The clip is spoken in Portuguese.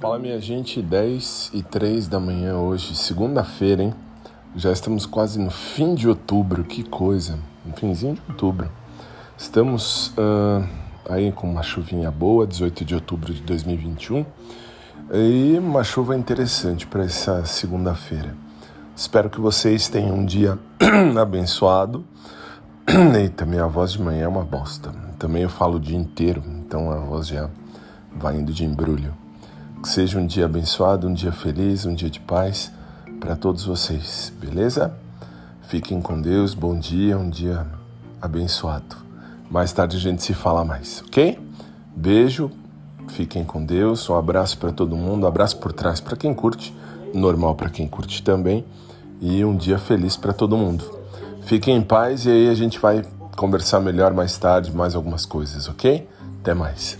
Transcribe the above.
Fala minha gente, 10 e 3 da manhã hoje, segunda-feira, hein? Já estamos quase no fim de outubro, que coisa, no finzinho de outubro. Estamos uh, aí com uma chuvinha boa, 18 de outubro de 2021, e uma chuva interessante para essa segunda-feira. Espero que vocês tenham um dia abençoado. Eita, minha voz de manhã é uma bosta. Também eu falo o dia inteiro, então a voz já vai indo de embrulho. Que seja um dia abençoado, um dia feliz, um dia de paz para todos vocês, beleza? Fiquem com Deus, bom dia, um dia abençoado. Mais tarde a gente se fala mais, ok? Beijo, fiquem com Deus, um abraço para todo mundo, um abraço por trás para quem curte, normal para quem curte também, e um dia feliz para todo mundo. Fiquem em paz e aí a gente vai conversar melhor mais tarde, mais algumas coisas, ok? Até mais.